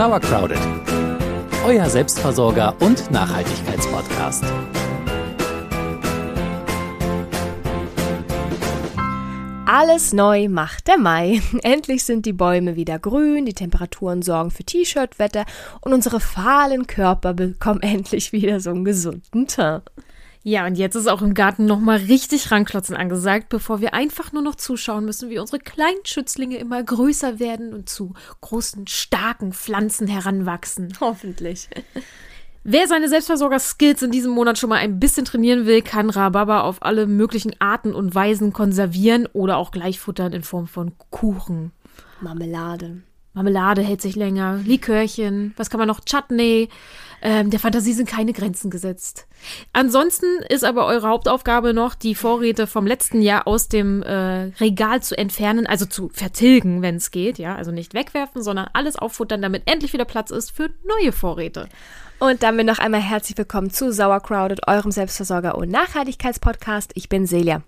Sauercrowded, euer Selbstversorger und Nachhaltigkeitspodcast. Alles neu macht der Mai. Endlich sind die Bäume wieder grün, die Temperaturen sorgen für T-Shirt-Wetter und unsere fahlen Körper bekommen endlich wieder so einen gesunden Teint. Ja, und jetzt ist auch im Garten nochmal richtig ranklotzen angesagt, bevor wir einfach nur noch zuschauen müssen, wie unsere kleinen Schützlinge immer größer werden und zu großen, starken Pflanzen heranwachsen. Hoffentlich. Wer seine Selbstversorger-Skills in diesem Monat schon mal ein bisschen trainieren will, kann Rhabarber auf alle möglichen Arten und Weisen konservieren oder auch gleich futtern in Form von Kuchen. Marmelade. Marmelade hält sich länger, Likörchen, was kann man noch? Chutney. Ähm, der Fantasie sind keine Grenzen gesetzt. Ansonsten ist aber eure Hauptaufgabe noch, die Vorräte vom letzten Jahr aus dem äh, Regal zu entfernen, also zu vertilgen, wenn es geht, ja, also nicht wegwerfen, sondern alles auffuttern, damit endlich wieder Platz ist für neue Vorräte. Und damit noch einmal herzlich willkommen zu Sauercrowded, eurem Selbstversorger- und Nachhaltigkeitspodcast. Ich bin Celia.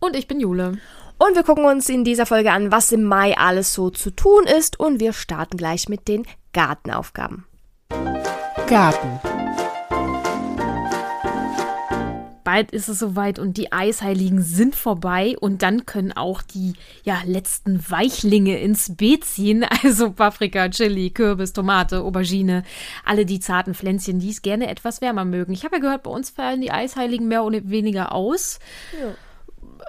Und ich bin Jule. Und wir gucken uns in dieser Folge an, was im Mai alles so zu tun ist. Und wir starten gleich mit den Gartenaufgaben. Garten. bald ist es soweit und die Eisheiligen sind vorbei und dann können auch die ja, letzten Weichlinge ins Beet ziehen. Also Paprika, Chili, Kürbis, Tomate, Aubergine, alle die zarten Pflänzchen, die es gerne etwas wärmer mögen. Ich habe ja gehört, bei uns fallen die Eisheiligen mehr oder weniger aus. Ja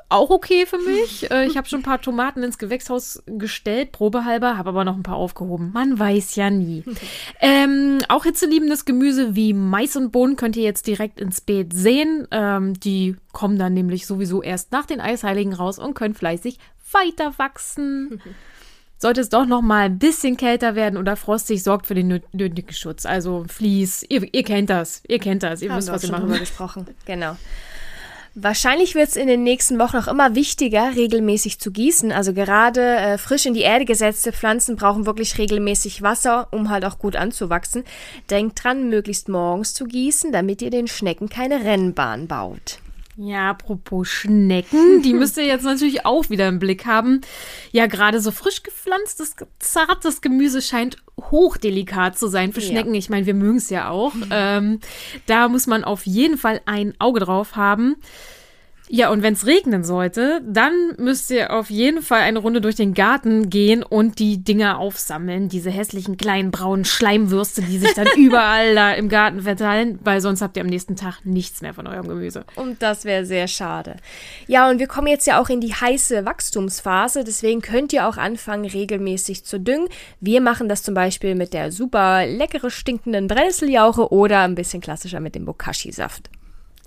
auch okay für mich. Äh, ich habe schon ein paar Tomaten ins Gewächshaus gestellt, probehalber, habe aber noch ein paar aufgehoben. Man weiß ja nie. ähm, auch hitzeliebendes Gemüse wie Mais und Bohnen könnt ihr jetzt direkt ins Beet sehen. Ähm, die kommen dann nämlich sowieso erst nach den Eisheiligen raus und können fleißig weiter wachsen. Sollte es doch noch mal ein bisschen kälter werden oder frostig, sorgt für den nötigen Schutz. Also Vlies, ihr, ihr kennt das, ihr kennt das, ihr Haben wisst, was ihr machen gesprochen. Genau. Wahrscheinlich wird es in den nächsten Wochen auch immer wichtiger, regelmäßig zu gießen. Also gerade äh, frisch in die Erde gesetzte Pflanzen brauchen wirklich regelmäßig Wasser, um halt auch gut anzuwachsen. Denkt dran, möglichst morgens zu gießen, damit ihr den Schnecken keine Rennbahn baut. Ja, apropos Schnecken, die müsst ihr jetzt natürlich auch wieder im Blick haben. Ja, gerade so frisch gepflanztes, zartes Gemüse scheint hochdelikat zu sein für Schnecken. Ja. Ich meine, wir mögen es ja auch. Ähm, da muss man auf jeden Fall ein Auge drauf haben. Ja, und wenn es regnen sollte, dann müsst ihr auf jeden Fall eine Runde durch den Garten gehen und die Dinger aufsammeln. Diese hässlichen kleinen braunen Schleimwürste, die sich dann überall da im Garten verteilen, weil sonst habt ihr am nächsten Tag nichts mehr von eurem Gemüse. Und das wäre sehr schade. Ja, und wir kommen jetzt ja auch in die heiße Wachstumsphase, deswegen könnt ihr auch anfangen, regelmäßig zu düngen. Wir machen das zum Beispiel mit der super leckere stinkenden Brennnesseljauche oder ein bisschen klassischer mit dem Bokashi-Saft.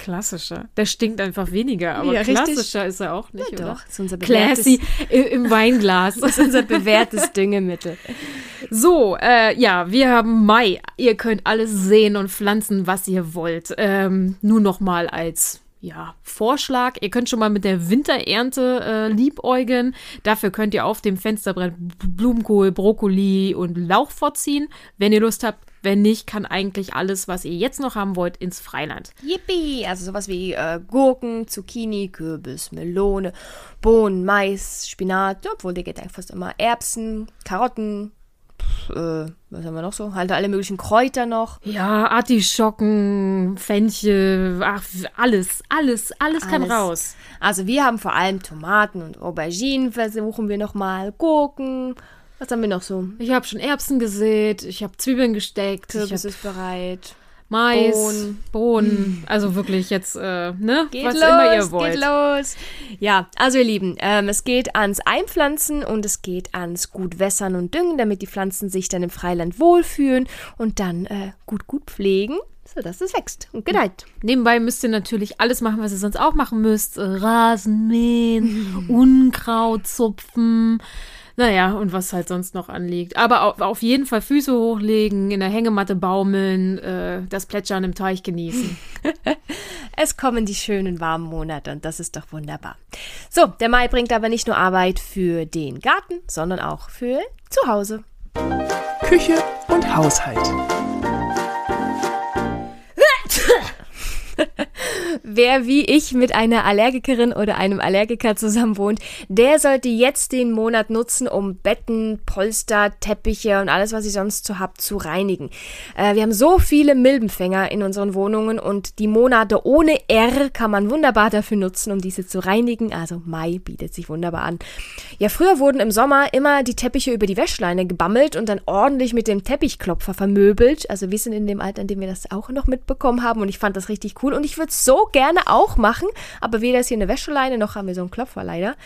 Klassischer. Der stinkt einfach weniger, aber ja, klassischer ist er auch nicht, ja, oder? Doch, ist unser Classy im Weinglas. Das ist unser bewährtes Düngemittel. So, äh, ja, wir haben Mai. Ihr könnt alles sehen und pflanzen, was ihr wollt. Ähm, nur noch mal als ja, Vorschlag. Ihr könnt schon mal mit der Winterernte äh, liebäugeln. Dafür könnt ihr auf dem Fensterbrett Blumenkohl, Brokkoli und Lauch vorziehen. Wenn ihr Lust habt, wenn nicht, kann eigentlich alles, was ihr jetzt noch haben wollt, ins Freiland. Yippie! Also sowas wie äh, Gurken, Zucchini, Kürbis, Melone, Bohnen, Mais, Spinat, obwohl der geht eigentlich fast immer Erbsen, Karotten, äh, was haben wir noch so? Halt alle möglichen Kräuter noch. Ja, Artischocken, Fenchel, ach, alles, alles, alles, alles kann raus. Also wir haben vor allem Tomaten und Auberginen, versuchen wir nochmal, Gurken, was haben wir noch so? Ich habe schon Erbsen gesät, ich habe Zwiebeln gesteckt. Kürbis ist bereit. Mais, Bohnen. Bohnen. Also wirklich jetzt, äh, ne? Geht Was los, immer ihr wollt. Geht los. Ja, also ihr Lieben, ähm, es geht ans Einpflanzen und es geht ans gut wässern und düngen, damit die Pflanzen sich dann im Freiland wohlfühlen und dann äh, gut, gut pflegen sodass es wächst und gedeiht. Nebenbei müsst ihr natürlich alles machen, was ihr sonst auch machen müsst. Rasen mähen, Unkraut zupfen, naja, und was halt sonst noch anliegt. Aber auf, jeden Fall Füße hochlegen, in der Hängematte baumeln, äh, das Plätschern im Teich genießen. es kommen die schönen warmen Monate und das ist doch wunderbar. So, der Mai bringt aber nicht nur Arbeit für den Garten, sondern auch für zu Hause. Küche und Haushalt. Wer wie ich mit einer Allergikerin oder einem Allergiker zusammen wohnt, der sollte jetzt den Monat nutzen, um Betten, Polster, Teppiche und alles, was ihr sonst so habt, zu reinigen. Äh, wir haben so viele Milbenfänger in unseren Wohnungen und die Monate ohne R kann man wunderbar dafür nutzen, um diese zu reinigen. Also Mai bietet sich wunderbar an. Ja, früher wurden im Sommer immer die Teppiche über die Wäschleine gebammelt und dann ordentlich mit dem Teppichklopfer vermöbelt. Also wir sind in dem Alter, in dem wir das auch noch mitbekommen haben und ich fand das richtig cool und ich würde es gerne auch machen, aber weder ist hier eine Wäscheleine noch haben wir so einen Klopfer leider.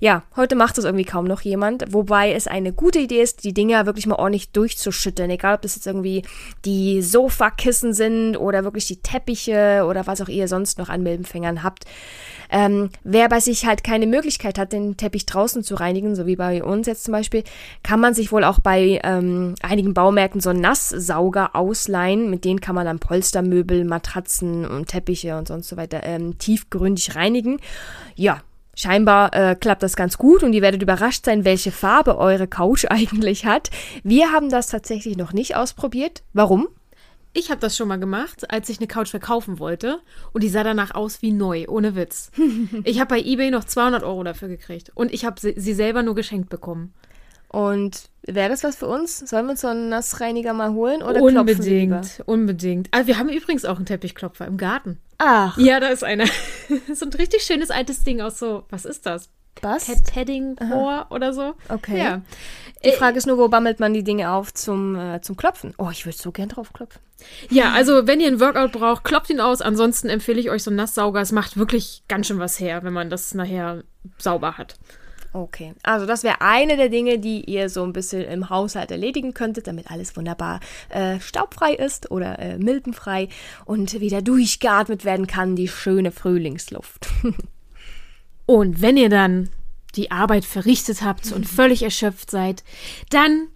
Ja, heute macht das irgendwie kaum noch jemand, wobei es eine gute Idee ist, die Dinger wirklich mal ordentlich durchzuschütteln, egal ob das jetzt irgendwie die Sofakissen sind oder wirklich die Teppiche oder was auch ihr sonst noch an Milbenfängern habt. Ähm, wer bei sich halt keine Möglichkeit hat, den Teppich draußen zu reinigen, so wie bei uns jetzt zum Beispiel, kann man sich wohl auch bei ähm, einigen Baumärkten so einen Nasssauger ausleihen. Mit denen kann man dann Polstermöbel, Matratzen und Teppiche und sonst so weiter ähm, tiefgründig reinigen. Ja, Scheinbar äh, klappt das ganz gut und ihr werdet überrascht sein, welche Farbe eure Couch eigentlich hat. Wir haben das tatsächlich noch nicht ausprobiert. Warum? Ich habe das schon mal gemacht, als ich eine Couch verkaufen wollte und die sah danach aus wie neu, ohne Witz. ich habe bei eBay noch 200 Euro dafür gekriegt und ich habe sie, sie selber nur geschenkt bekommen. Und wäre das was für uns? Sollen wir uns so einen Nassreiniger mal holen oder Unbedingt, unbedingt. Also wir haben übrigens auch einen Teppichklopfer im Garten. Ach. Ja, da ist einer. so ein richtig schönes altes Ding aus so, was ist das? Was? Padding Core oder so. Okay. Ja. Die äh, Frage ist nur, wo bammelt man die Dinge auf zum, äh, zum Klopfen? Oh, ich würde so gern drauf klopfen. Ja, also wenn ihr einen Workout braucht, klopft ihn aus. Ansonsten empfehle ich euch so einen Nasssauger. Es macht wirklich ganz schön was her, wenn man das nachher sauber hat. Okay, also das wäre eine der Dinge, die ihr so ein bisschen im Haushalt erledigen könntet, damit alles wunderbar äh, staubfrei ist oder äh, milbenfrei und wieder durchgeatmet werden kann, die schöne Frühlingsluft. und wenn ihr dann die Arbeit verrichtet habt und völlig erschöpft seid, dann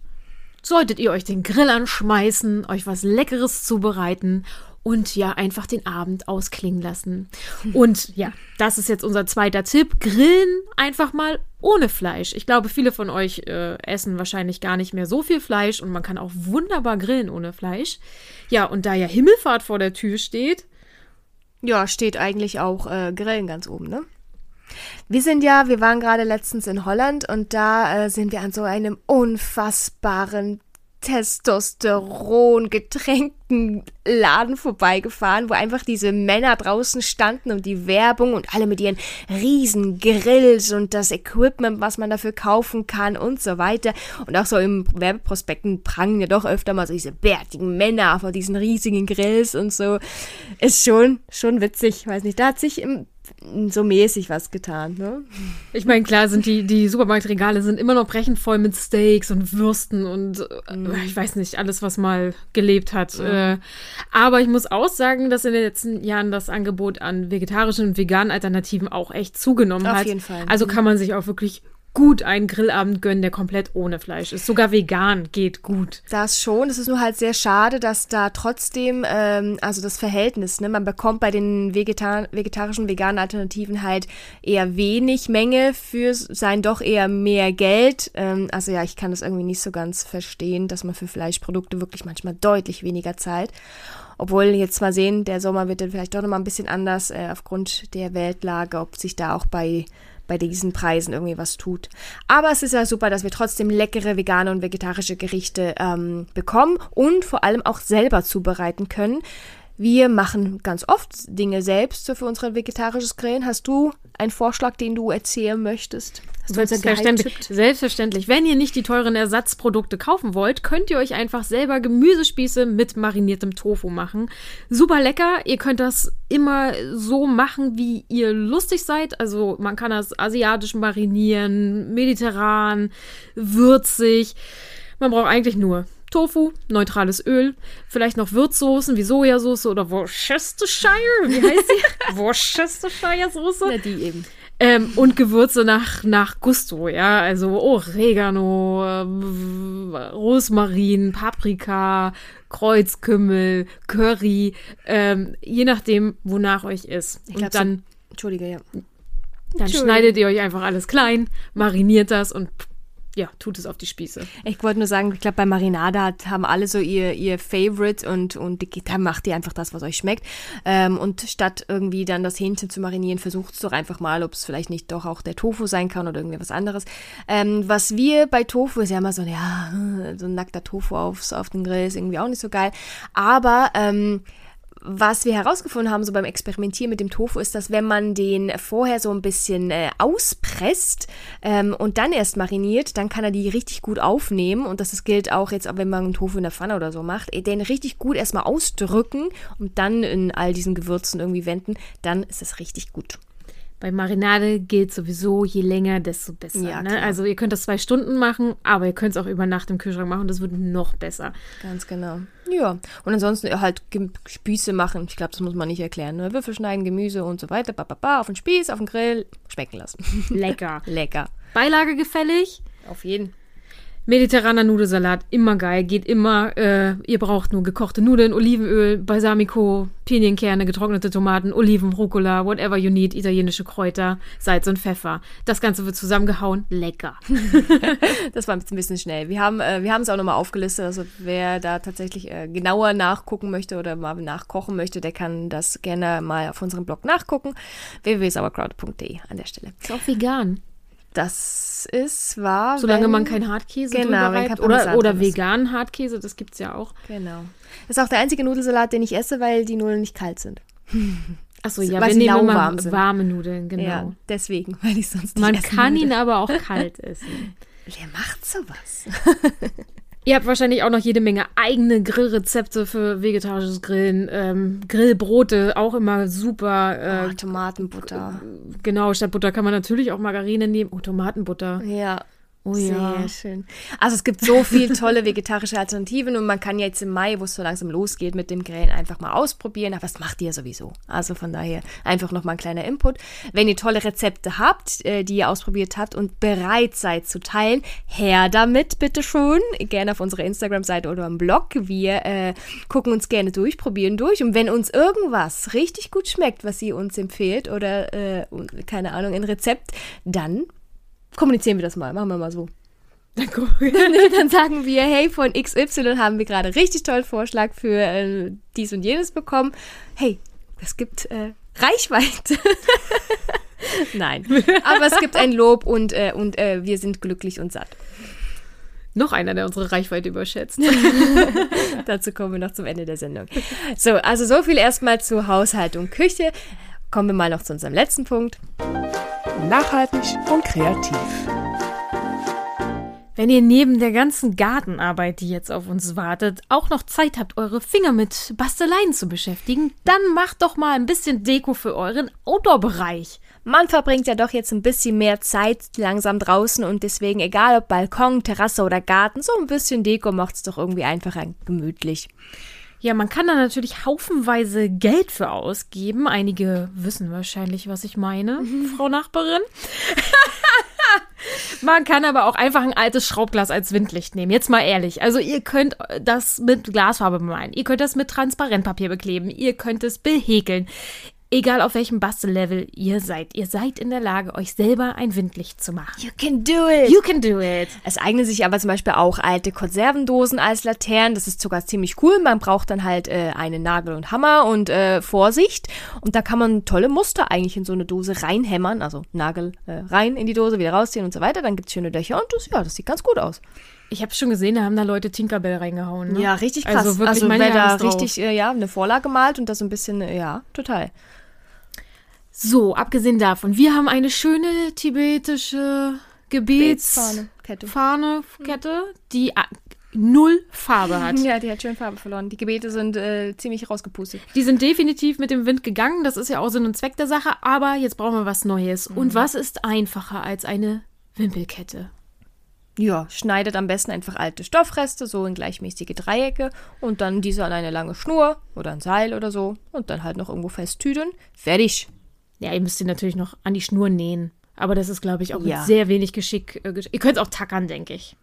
solltet ihr euch den Grill anschmeißen, euch was Leckeres zubereiten und ja, einfach den Abend ausklingen lassen. Und ja, das ist jetzt unser zweiter Tipp. Grillen einfach mal ohne Fleisch. Ich glaube, viele von euch äh, essen wahrscheinlich gar nicht mehr so viel Fleisch und man kann auch wunderbar grillen ohne Fleisch. Ja, und da ja Himmelfahrt vor der Tür steht. Ja, steht eigentlich auch äh, Grillen ganz oben, ne? Wir sind ja, wir waren gerade letztens in Holland und da äh, sind wir an so einem unfassbaren Testosteron getränkten Laden vorbeigefahren, wo einfach diese Männer draußen standen und die Werbung und alle mit ihren riesen Grills und das Equipment, was man dafür kaufen kann und so weiter. Und auch so im Werbeprospekten prangen ja doch öfter mal so diese bärtigen Männer vor diesen riesigen Grills und so. Ist schon, schon witzig. Weiß nicht, da hat sich im so mäßig was getan. Ne? Ich meine, klar sind die, die Supermarktregale sind immer noch brechend voll mit Steaks und Würsten und mm. ich weiß nicht, alles, was mal gelebt hat. Äh, aber ich muss auch sagen, dass in den letzten Jahren das Angebot an vegetarischen und veganen Alternativen auch echt zugenommen Auf hat. Auf jeden Fall. Also kann man sich auch wirklich gut einen Grillabend gönnen, der komplett ohne Fleisch ist. Sogar vegan geht gut. Das schon. Es ist nur halt sehr schade, dass da trotzdem, ähm, also das Verhältnis, ne, man bekommt bei den Vegetar vegetarischen, veganen Alternativen halt eher wenig Menge für sein doch eher mehr Geld. Ähm, also ja, ich kann das irgendwie nicht so ganz verstehen, dass man für Fleischprodukte wirklich manchmal deutlich weniger zahlt. Obwohl jetzt mal sehen, der Sommer wird dann vielleicht doch nochmal ein bisschen anders äh, aufgrund der Weltlage, ob sich da auch bei bei diesen Preisen irgendwie was tut. Aber es ist ja super, dass wir trotzdem leckere vegane und vegetarische Gerichte ähm, bekommen und vor allem auch selber zubereiten können. Wir machen ganz oft Dinge selbst für unser vegetarisches Grillen. Hast du einen Vorschlag, den du erzählen möchtest? Selbstverständlich. Selbstverständlich. Wenn ihr nicht die teuren Ersatzprodukte kaufen wollt, könnt ihr euch einfach selber Gemüsespieße mit mariniertem Tofu machen. Super lecker. Ihr könnt das immer so machen, wie ihr lustig seid. Also man kann das asiatisch marinieren, mediterran, würzig. Man braucht eigentlich nur Tofu, neutrales Öl, vielleicht noch Würzsoßen wie Sojasauce oder Worcestershire, wie heißt sie? Worcestershire Soße. Ja, die eben. Ähm, und Gewürze nach, nach Gusto, ja, also Oregano, äh, Rosmarin, Paprika, Kreuzkümmel, Curry, ähm, je nachdem, wonach euch ist. Ich und dann, so, Entschuldige, ja. Dann schneidet ihr euch einfach alles klein, mariniert das und ja, tut es auf die Spieße. Ich wollte nur sagen, ich glaube, bei Marinade haben alle so ihr, ihr Favorite und, und da macht ihr einfach das, was euch schmeckt. Ähm, und statt irgendwie dann das Hähnchen zu marinieren, versucht es doch einfach mal, ob es vielleicht nicht doch auch der Tofu sein kann oder irgendwie was anderes. Ähm, was wir bei Tofu ist ja immer so, ja, so ein nackter Tofu aufs, auf den Grill ist irgendwie auch nicht so geil. Aber ähm, was wir herausgefunden haben, so beim Experimentieren mit dem Tofu, ist, dass wenn man den vorher so ein bisschen äh, auspresst ähm, und dann erst mariniert, dann kann er die richtig gut aufnehmen. Und das gilt auch jetzt, wenn man einen Tofu in der Pfanne oder so macht, äh, den richtig gut erstmal ausdrücken und dann in all diesen Gewürzen irgendwie wenden, dann ist es richtig gut. Bei Marinade gilt sowieso, je länger, desto besser. Ja, ne? Also ihr könnt das zwei Stunden machen, aber ihr könnt es auch über Nacht im Kühlschrank machen. Das wird noch besser. Ganz genau. Ja. Und ansonsten halt Gem- Spieße machen. Ich glaube, das muss man nicht erklären. Ne? Würfel schneiden, Gemüse und so weiter. Ba, ba, ba, auf den Spieß, auf den Grill, schmecken lassen. Lecker. Lecker. Beilage gefällig. Auf jeden. Mediterraner Nudelsalat, immer geil, geht immer. Äh, ihr braucht nur gekochte Nudeln, Olivenöl, Balsamico, Pinienkerne, getrocknete Tomaten, Oliven, Rucola, whatever you need, italienische Kräuter, Salz und Pfeffer. Das Ganze wird zusammengehauen, lecker. Das war ein bisschen schnell. Wir haben äh, wir haben es auch nochmal aufgelistet. Also wer da tatsächlich äh, genauer nachgucken möchte oder mal nachkochen möchte, der kann das gerne mal auf unserem Blog nachgucken. www.sauerkraut.de an der Stelle. Ist auch vegan. Das ist wahr. Solange wenn- man kein Hartkäse Genau, reibt. Oder, oder veganen Hartkäse, das gibt's ja auch. Genau. Das ist auch der einzige Nudelsalat, den ich esse, weil die Nudeln nicht kalt sind. Achso, Weil ja, wir sie nehmen immer sind. warme Nudeln, genau. Ja, deswegen, weil ich sonst nicht Man essen kann würde. ihn aber auch kalt essen. Wer macht sowas? Ihr habt wahrscheinlich auch noch jede Menge eigene Grillrezepte für vegetarisches Grillen. Ähm, Grillbrote, auch immer super. Äh, Oh, Tomatenbutter. Genau, statt Butter kann man natürlich auch Margarine nehmen. Oh, Tomatenbutter. Ja. Oh Sehr ja. schön. Also es gibt so viele tolle vegetarische Alternativen und man kann jetzt im Mai, wo es so langsam losgeht mit dem Grillen, einfach mal ausprobieren. Aber das macht ihr sowieso. Also von daher einfach nochmal ein kleiner Input. Wenn ihr tolle Rezepte habt, äh, die ihr ausprobiert habt und bereit seid zu teilen, her damit bitte schon. Gerne auf unserer Instagram-Seite oder am Blog. Wir äh, gucken uns gerne durch, probieren durch. Und wenn uns irgendwas richtig gut schmeckt, was ihr uns empfehlt oder äh, keine Ahnung, ein Rezept, dann kommunizieren wir das mal. Machen wir mal so. dann sagen wir, hey, von XY haben wir gerade richtig tollen Vorschlag für äh, dies und jenes bekommen. Hey, es gibt äh, Reichweite. Nein, aber es gibt ein Lob und, äh, und äh, wir sind glücklich und satt. Noch einer, der unsere Reichweite überschätzt. Dazu kommen wir noch zum Ende der Sendung. So, also so viel erstmal zu Haushalt und Küche. Kommen wir mal noch zu unserem letzten Punkt. Nachhaltig und kreativ. Wenn ihr neben der ganzen Gartenarbeit, die jetzt auf uns wartet, auch noch Zeit habt, eure Finger mit Basteleien zu beschäftigen, dann macht doch mal ein bisschen Deko für euren Outdoor-Bereich. Man verbringt ja doch jetzt ein bisschen mehr Zeit langsam draußen und deswegen, egal ob Balkon, Terrasse oder Garten, so ein bisschen Deko macht's doch irgendwie einfacher gemütlich. Ja, man kann da natürlich haufenweise Geld für ausgeben. Einige wissen wahrscheinlich, was ich meine, Frau Nachbarin. man kann aber auch einfach ein altes Schraubglas als Windlicht nehmen. Jetzt mal ehrlich. Also ihr könnt das mit Glasfarbe bemalen. Ihr könnt das mit Transparentpapier bekleben. Ihr könnt es behäkeln. Egal auf welchem Bastellevel ihr seid. Ihr seid in der Lage, euch selber ein Windlicht zu machen. You can do it! You can do it. Es eignen sich aber zum Beispiel auch alte Konservendosen als Laternen. Das ist sogar ziemlich cool. Man braucht dann halt äh, einen Nagel und Hammer und äh, Vorsicht. Und da kann man tolle Muster eigentlich in so eine Dose reinhämmern. Also Nagel äh, rein in die Dose, wieder rausziehen und so weiter. Dann gibt's schöne Löcher und das, ja, das sieht ganz gut aus. Ich habe schon gesehen, da haben da Leute Tinkerbell reingehauen. Ne? Ja, richtig krass. Also wirklich, also wer da richtig, äh, ja, eine Vorlage malt und das so ein bisschen, äh, ja, total. So, abgesehen davon, wir haben eine schöne tibetische Gebetsfahne, Kette. Fahne, Kette, die a- null Farbe hat. Ja, die hat schön Farbe verloren. Die Gebete sind äh, ziemlich rausgepustet. Die sind definitiv mit dem Wind gegangen, das ist ja auch Sinn und Zweck der Sache, aber jetzt brauchen wir was Neues. Und was ist einfacher als eine Wimpelkette? Ja, schneidet am besten einfach alte Stoffreste so in gleichmäßige Dreiecke und dann diese an eine lange Schnur oder ein Seil oder so und dann halt noch irgendwo festtüdeln. Fertig. Ja, ihr müsst sie natürlich noch an die Schnur nähen. Aber das ist, glaube ich, auch Ja. mit sehr wenig Geschick. Äh, ihr könnt es auch tackern, denke ich.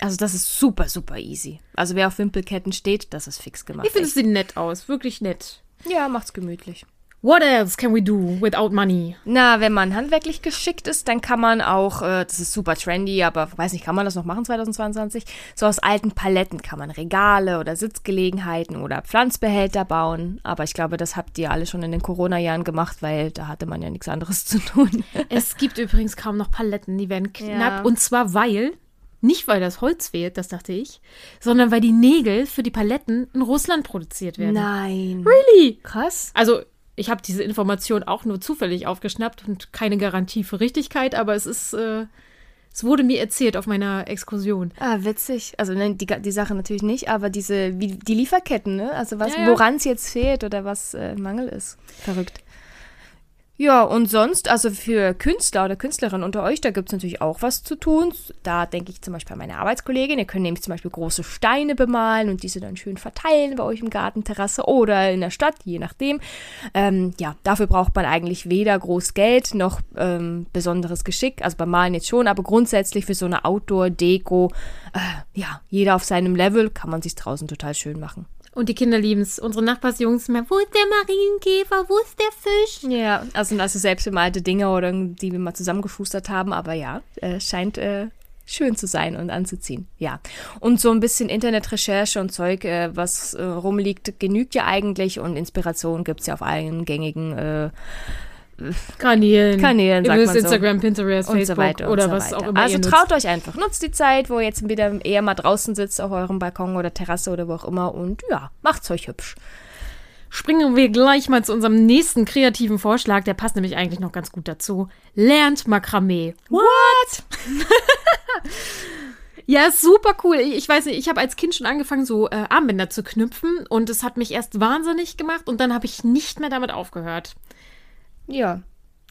Also das ist super, super easy. Also wer auf Wimpelketten steht, das ist fix gemacht. Ich finde, es sieht nett aus. Wirklich nett. ja, macht's gemütlich. What else can we do without money? Na, wenn man handwerklich geschickt ist, dann kann man auch, äh, das ist super trendy, aber weiß nicht, kann man das noch machen 2022? So aus alten Paletten kann man Regale oder Sitzgelegenheiten oder Pflanzbehälter bauen. Aber ich glaube, das habt ihr alle schon in den Corona-Jahren gemacht, weil da hatte man ja nichts anderes zu tun. Es gibt übrigens kaum noch Paletten, die werden knapp. Ja. Und zwar weil, nicht weil das Holz fehlt, das dachte ich, sondern weil die Nägel für die Paletten in Russland produziert werden. Nein. Really? Krass. Also, ich habe diese Information auch nur zufällig aufgeschnappt und keine Garantie für Richtigkeit, aber es ist, äh, es wurde mir erzählt auf meiner Exkursion. Ah, witzig. Also ne, die, die Sache natürlich nicht, aber diese, wie, die Lieferketten, ne? Also was, Ja, ja. woran es jetzt fehlt oder was äh, Mangel ist. Verrückt. Ja, und sonst, also für Künstler oder Künstlerinnen unter euch, da gibt es natürlich auch was zu tun. Da denke ich zum Beispiel an meine Arbeitskollegin. Ihr könnt nämlich zum Beispiel große Steine bemalen und diese dann schön verteilen bei euch im Garten, Terrasse oder in der Stadt, je nachdem. Ähm, ja, dafür braucht man eigentlich weder groß Geld noch ähm, besonderes Geschick. Also beim Malen jetzt schon, aber grundsätzlich für so eine Outdoor-Deko, äh, ja, jeder auf seinem Level kann man sich draußen total schön machen. Und die Kinder lieben es. Unsere Nachbarsjungs mehr, wo ist der Marienkäfer, wo ist der Fisch? Ja, also, also selbst bemalte Dinge oder die wir mal zusammengeschustert haben, aber ja, äh, scheint äh, schön zu sein und anzuziehen. Ja. Und so ein bisschen Internetrecherche und Zeug, äh, was äh, rumliegt, genügt ja eigentlich und Inspiration gibt's ja auf allen gängigen äh, Kanälen. Kanälen, sagt man so. Instagram, Pinterest, und Facebook so weiter oder so was weiter. auch immer Also ihr nutzt. traut euch einfach, nutzt die Zeit, wo ihr jetzt wieder eher mal draußen sitzt auf eurem Balkon oder Terrasse oder wo auch immer und ja, macht's euch hübsch. Springen wir gleich mal zu unserem nächsten kreativen Vorschlag. Der passt nämlich eigentlich noch ganz gut dazu. Lernt Makramee. What? ja, ist super cool. Ich, ich weiß nicht, ich habe als Kind schon angefangen, so äh, Armbänder zu knüpfen und es hat mich erst wahnsinnig gemacht und dann habe ich nicht mehr damit aufgehört. Ja.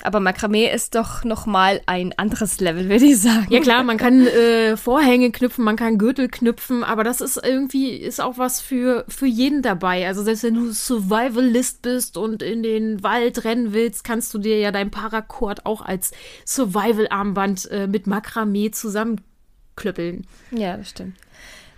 Aber Makramee ist doch noch mal ein anderes Level, würde ich sagen. Ja klar, man kann äh, Vorhänge knüpfen, man kann Gürtel knüpfen, aber das ist irgendwie, ist auch was für, für jeden dabei. Also selbst wenn du Survivalist bist und in den Wald rennen willst, kannst du dir ja dein Paracord auch als Survival-Armband äh, mit Makramee zusammenklöppeln. Ja, das stimmt.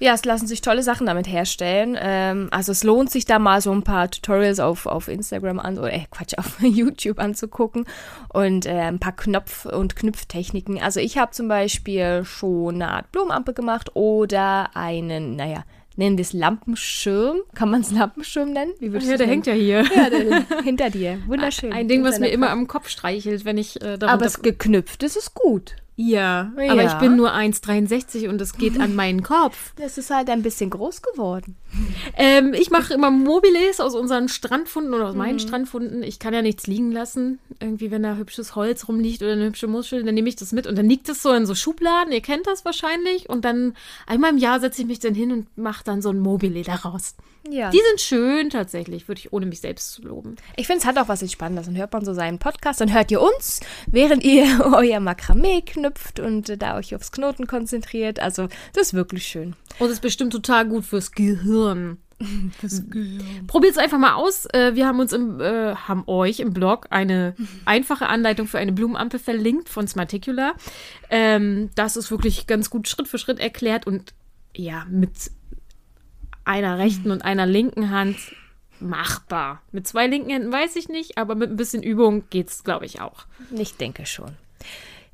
Ja, es lassen sich tolle Sachen damit herstellen. Ähm, also es lohnt sich da mal so ein paar Tutorials auf, auf Instagram an oder äh, Quatsch, auf YouTube anzugucken und äh, ein paar Knopf- und Knüpftechniken. Also ich habe zum Beispiel schon eine Art Blumenampel gemacht oder einen, naja, nennen wir es Lampenschirm. Kann man es Lampenschirm nennen? Wie würdest Ja, der hängt ja hier. Ja, der, hinter dir. Wunderschön. Ein Ding, was mir seiner immer am Kopf streichelt, wenn ich äh, darunter... Aber es geknüpft, das ist gut. Ja, Ja. aber ich bin nur 1,63 und es geht an meinen Kopf. Das ist halt ein bisschen groß geworden. Ähm, ich mache immer Mobiles aus unseren Strandfunden oder aus meinen Strandfunden. Ich kann ja nichts liegen lassen. Irgendwie, wenn da hübsches Holz rumliegt oder eine hübsche Muschel, dann nehme ich das mit und dann liegt es so in so Schubladen. Ihr kennt das wahrscheinlich. Und dann einmal im Jahr setze ich mich dann hin und mache dann so ein Mobile daraus. Ja. Die sind schön tatsächlich, würde ich ohne mich selbst zu loben. Ich finde, es hat auch was Entspannendes. Dann hört man so seinen Podcast, dann hört ihr uns, während ihr euer Makramee knüpft und äh, da euch aufs Knoten konzentriert. Also, das ist wirklich schön. Und es ist bestimmt total gut fürs Gehirn. Probiert es einfach mal aus. Äh, Wir haben uns im, äh, haben euch im Blog eine einfache Anleitung für eine Blumenampel verlinkt von Smarticular. Ähm, das ist wirklich ganz gut Schritt für Schritt erklärt und ja, mit einer rechten und einer linken Hand machbar. Mit zwei linken Händen weiß ich nicht, aber mit ein bisschen Übung geht's, glaube ich, auch. Ich denke schon.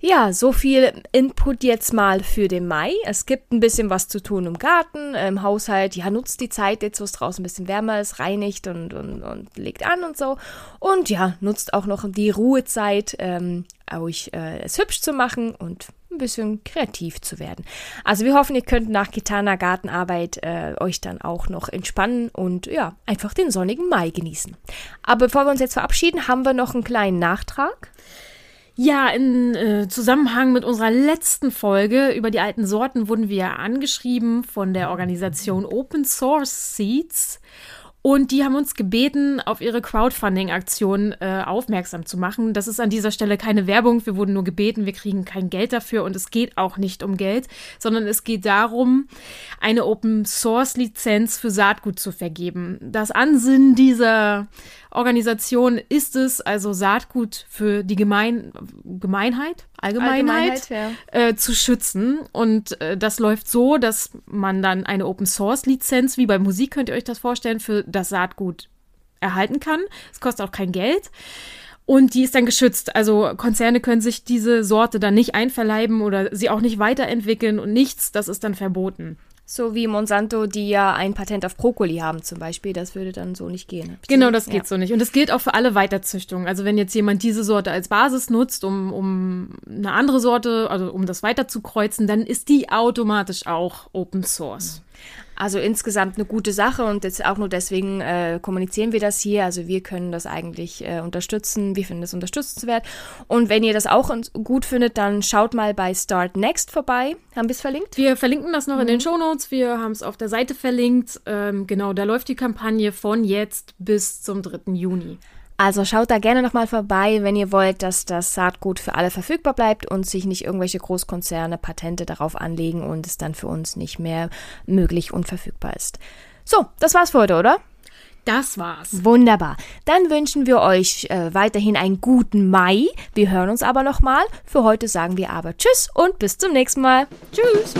Ja, so viel Input jetzt mal für den Mai. Es gibt ein bisschen was zu tun im Garten, im Haushalt. Ja, nutzt die Zeit jetzt, wo es draußen ein bisschen wärmer ist, reinigt und, und, und legt an und so. Und ja, nutzt auch noch die Ruhezeit, ähm, euch äh, es hübsch zu machen und ein bisschen kreativ zu werden. Also wir hoffen, ihr könnt nach getaner Gartenarbeit äh, euch dann auch noch entspannen und ja, einfach den sonnigen Mai genießen. Aber bevor wir uns jetzt verabschieden, haben wir noch einen kleinen Nachtrag. Ja, in äh, Zusammenhang mit unserer letzten Folge über die alten Sorten wurden wir angeschrieben von der Organisation Open Source Seeds. Und die haben uns gebeten, auf ihre Crowdfunding-Aktion äh, aufmerksam zu machen. Das ist an dieser Stelle keine Werbung. Wir wurden nur gebeten, wir kriegen kein Geld dafür und es geht auch nicht um Geld, sondern es geht darum, eine Open-Source-Lizenz für Saatgut zu vergeben. Das Ansinnen dieser Organisation ist es, also Saatgut für die Gemein Gemeinheit, Allgemeinheit, Allgemeinheit, äh, zu schützen. Und äh, das läuft so, dass man dann eine Open Source Lizenz, wie bei Musik könnt ihr euch das vorstellen, für das Saatgut erhalten kann. Es kostet auch kein Geld. Und die ist dann geschützt. Also Konzerne können sich diese Sorte dann nicht einverleiben oder sie auch nicht weiterentwickeln und nichts. Das ist dann verboten. So wie Monsanto, die ja ein Patent auf Brokkoli haben zum Beispiel. Das würde dann so nicht gehen. Genau, das geht ja. so nicht. Und das gilt auch für alle Weiterzüchtungen. Also wenn jetzt jemand diese Sorte als Basis nutzt, um, um eine andere Sorte, also um das weiter zu kreuzen, dann ist die automatisch auch Open Source. Also insgesamt eine gute Sache und jetzt auch nur deswegen äh, kommunizieren wir das hier. Also wir können das eigentlich äh, unterstützen. Wir finden das unterstützenswert. Und wenn ihr das auch gut findet, dann schaut mal bei Start Next vorbei. Haben wir es verlinkt? Wir verlinken das noch mhm. in den mhm. Show Notes. Wir haben es auf der Seite verlinkt. Ähm, genau, da läuft die Kampagne von jetzt bis zum 3. Juni. Also schaut da gerne nochmal vorbei, wenn ihr wollt, dass das Saatgut für alle verfügbar bleibt und sich nicht irgendwelche Großkonzerne Patente darauf anlegen und es dann für uns nicht mehr möglich und verfügbar ist. So, das war's für heute, oder? Das war's. Wunderbar. Dann wünschen wir euch äh, weiterhin einen guten Mai. Wir hören uns aber nochmal. Für heute sagen wir aber Tschüss und bis zum nächsten Mal. Tschüss.